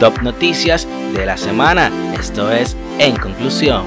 top noticias de la semana. Esto es En Conclusión.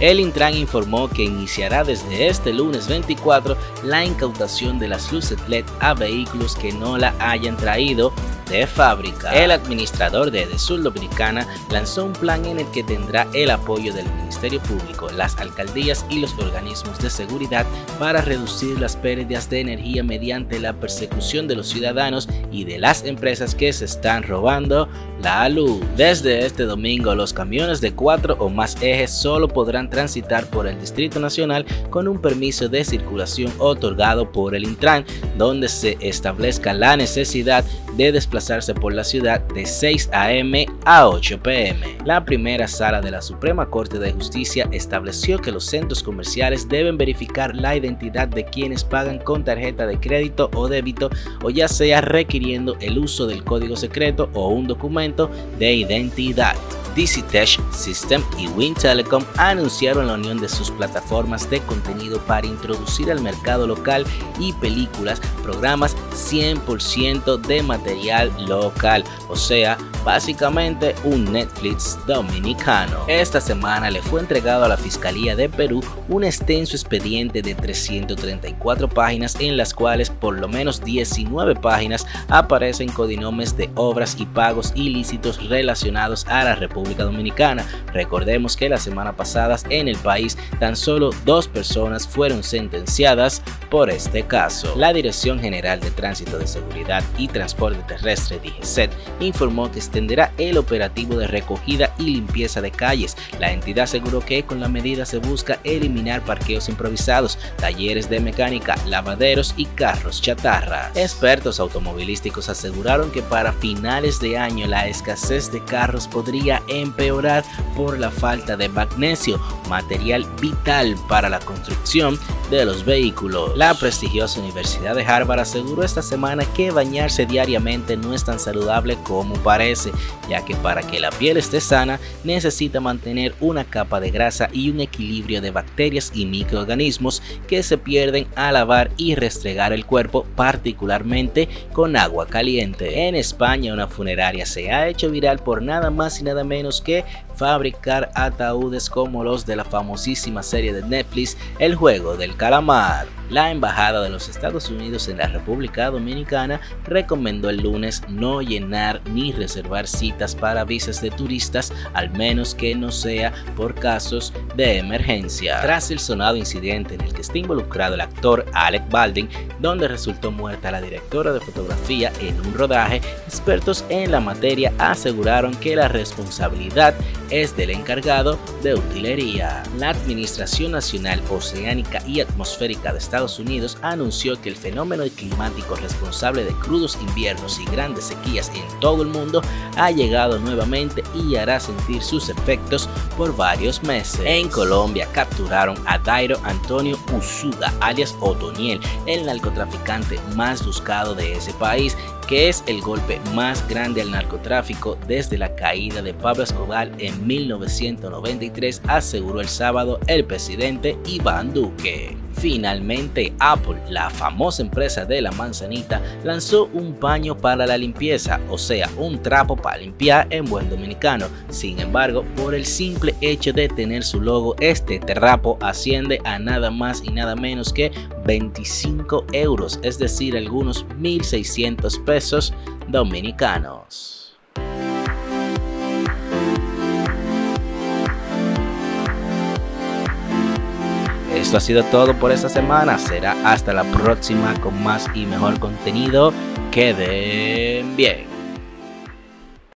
El Intran informó que iniciará desde este lunes 24 la incautación de las luces LED a vehículos que no la hayan traído de fábrica. El administrador de Edesur Dominicana lanzó un plan en el que tendrá el apoyo del Ministerio Público, las alcaldías y los organismos de seguridad para reducir las pérdidas de energía mediante la persecución de los ciudadanos y de las empresas que se están robando la luz. Desde este domingo, los camiones de cuatro o más ejes solo podrán transitar por el Distrito Nacional con un permiso de circulación otorgado por el Intran, donde se establezca la necesidad de por la ciudad de 6 a.m. a 8 p.m. La primera sala de la Suprema Corte de Justicia estableció que los centros comerciales deben verificar la identidad de quienes pagan con tarjeta de crédito o débito o ya sea requiriendo el uso del código secreto o un documento de identidad. DCTech System y Win Telecom anunciaron la unión de sus plataformas de contenido para introducir al mercado local y películas, programas 100% de material local, o sea, básicamente un Netflix dominicano. Esta semana le fue entregado a la Fiscalía de Perú un extenso expediente de 334 páginas en las cuales por lo menos 19 páginas aparecen codinomes de obras y pagos ilícitos relacionados a la República Dominicana. Recordemos que la semana pasada en el país tan solo dos personas fueron sentenciadas por este caso. La Dirección General de Tránsito de Seguridad y Transporte Terrestre, DGCET, informó que extenderá el operativo de recogida y limpieza de calles. La entidad aseguró que con la medida se busca eliminar parqueos improvisados, talleres de mecánica, lavaderos y carros chatarra. Expertos automovilísticos aseguraron que para finales de año la escasez de carros podría empeorar por la falta de magnesio, material vital para la construcción de los vehículos. La prestigiosa Universidad de Harvard aseguró esta semana que bañarse diariamente no es tan saludable como parece, ya que para que la piel esté sana necesita mantener una capa de grasa y un equilibrio de bacterias y microorganismos que se pierden al lavar y restregar el cuerpo, particularmente con agua caliente. En España una funeraria se ha hecho viral por nada más y nada menos que fabricar ataúdes como los de la famosísima serie de Netflix El juego del calamar. La Embajada de los Estados Unidos en la República Dominicana recomendó el lunes no llenar ni reservar citas para visas de turistas, al menos que no sea por casos de emergencia. Tras el sonado incidente en el que está involucrado el actor Alec Baldwin, donde resultó muerta la directora de fotografía en un rodaje, expertos en la materia aseguraron que la es del encargado de utilería. La Administración Nacional Oceánica y Atmosférica de Estados Unidos anunció que el fenómeno climático responsable de crudos inviernos y grandes sequías en todo el mundo ha llegado nuevamente y hará sentir sus efectos por varios meses. En Colombia capturaron a Dairo Antonio Usuga, alias Otoniel, el narcotraficante más buscado de ese país, que es el golpe más grande al narcotráfico desde la caída de Pablo Escobar en 1993, aseguró el sábado el presidente Iván Duque. Finalmente, Apple, la famosa empresa de la manzanita, lanzó un paño para la limpieza, o sea, un trapo para limpiar en buen dominicano. Sin embargo, por el simple hecho de tener su logo, este trapo asciende a nada más y nada menos que 25 euros, es decir, algunos 1.600 pesos dominicanos. Esto ha sido todo por esta semana. Será hasta la próxima con más y mejor contenido. Queden bien.